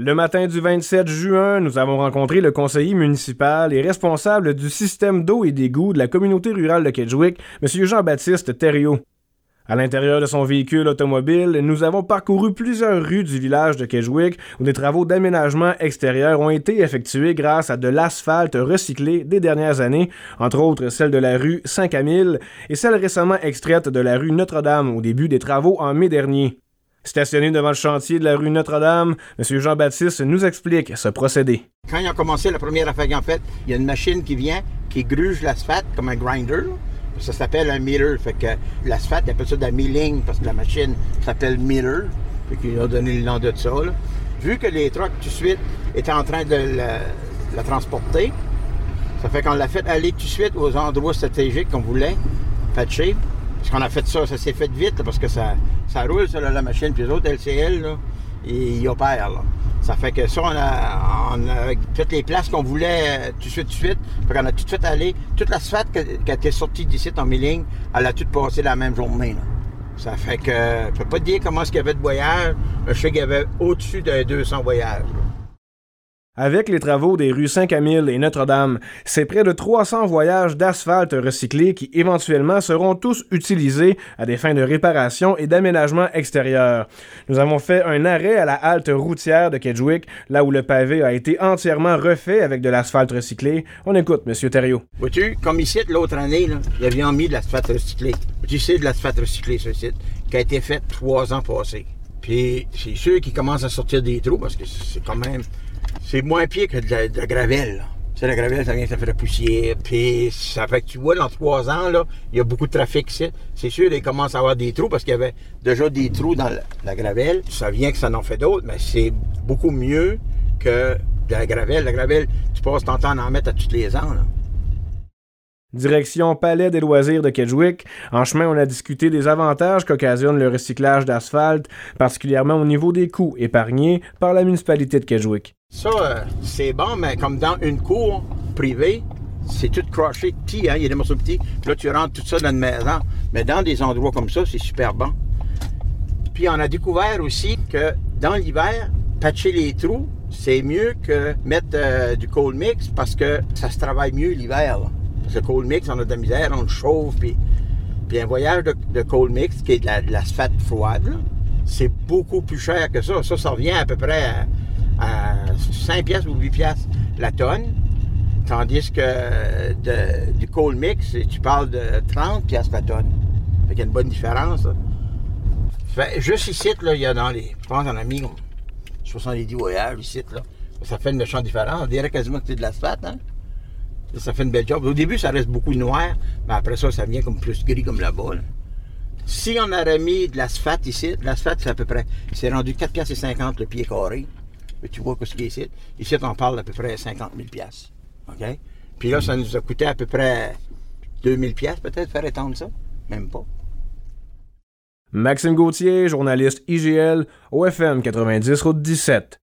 Le matin du 27 juin, nous avons rencontré le conseiller municipal et responsable du système d'eau et d'égout de la communauté rurale de Kedgewick, M. Jean-Baptiste Thériault. À l'intérieur de son véhicule automobile, nous avons parcouru plusieurs rues du village de Kedgewick où des travaux d'aménagement extérieur ont été effectués grâce à de l'asphalte recyclé des dernières années, entre autres celle de la rue Saint-Camille et celle récemment extraite de la rue Notre-Dame au début des travaux en mai dernier. Stationné devant le chantier de la rue Notre-Dame, M. Jean-Baptiste nous explique ce procédé. Quand ils ont commencé la première affaire qu'ils ont faite, il y a une machine qui vient, qui gruge l'asphalte comme un grinder. Ça s'appelle un miller. Fait que l'asphalte, ils appellent ça de la milling parce que la machine s'appelle miller. Fait qu'ils ont donné le nom de ça. Vu que les trucks, tout de suite, étaient en train de la, transporter, ça fait qu'on l'a fait aller tout de suite aux endroits stratégiques qu'on voulait patcher. Parce qu'on a fait ça, ça s'est fait vite parce que ça, ça roule sur la machine, puis les autres LCL, là, ils, opèrent. Là. Ça fait que ça, on a, on a toutes les places qu'on voulait euh, tout de suite, tout de suite. Qu'on a tout de suite allé. Toute l'asphalte qui était sortie d'ici en mi elle a tout passé la même journée. Ça fait que je peux pas te dire comment est-ce qu'il y avait de voyages. Je sais qu'il y avait au-dessus de 200 voyages. Avec les travaux des rues Saint-Camille et Notre-Dame, c'est près de 300 voyages d'asphalte recyclé qui éventuellement seront tous utilisés à des fins de réparation et d'aménagement extérieur. Nous avons fait un arrêt à la halte routière de Kedgewick, là où le pavé a été entièrement refait avec de l'asphalte recyclé. On écoute, M. Thériault. Vois-tu, comme ici, l'autre année, là, il avait mis de l'asphalte recyclé. Tu sais, de l'asphalte recyclé, ce site, qui a été fait trois ans passés. Puis c'est sûr qu'il commence à sortir des trous parce que c'est quand même c'est moins pire que de la, gravelle. Tu sais, la gravelle, ça vient, ça fait de la poussière. Puis ça fait que tu vois, dans trois ans, là, il y a beaucoup de trafic. C'est sûr, il commence à avoir des trous parce qu'il y avait déjà des trous dans la, gravelle. Ça vient que ça en fait d'autres, mais c'est beaucoup mieux que de la gravelle. La gravelle, tu passes ton temps à en mettre à tous les ans. Direction Palais des loisirs de Kedgewick. En chemin, on a discuté des avantages qu'occasionne le recyclage d'asphalte, particulièrement au niveau des coûts épargnés par la municipalité de Kedgewick. Ça, euh, c'est bon, mais comme dans une cour privée, c'est tout croché petit, hein, il y a des morceaux petits. Là, tu rentres tout ça dans une maison. Mais dans des endroits comme ça, c'est super bon. Puis on a découvert aussi que dans l'hiver, patcher les trous, c'est mieux que mettre euh, du cold mix parce que ça se travaille mieux l'hiver. Parce que cold mix, on a de la misère, on le chauffe, puis, puis un voyage de, cold mix, qui est de l'asphalte froide, c'est beaucoup plus cher que ça. Ça, ça revient à peu près à, 5 pièces ou 8 pièces la tonne. Tandis que du cold mix, tu parles de 30 pièces la tonne. Fait qu'il y a une bonne différence. Fait, juste ici, là, il y a dans les. Je pense qu'on a mis 70 voyages ici, là. Ça fait une méchante différence. On dirait quasiment que c'est de l'asphalte, hein? Ça fait une belle job. Au début, ça reste beaucoup noir, mais après ça, ça vient comme plus gris comme là-bas. Si on aurait mis de l'asphalte ici, l'asphalte, c'est à peu près, c'est rendu 4 pièces et 50 le pied carré. Mais tu vois ce qu'il y ici. Ici, on parle d'à peu près 50 000 pièces. OK? Puis là, ça nous a coûté à peu près 2000 pièces peut-être faire étendre ça. Même pas. Maxime Gauthier, journaliste IGL, OFM 90 Route 17.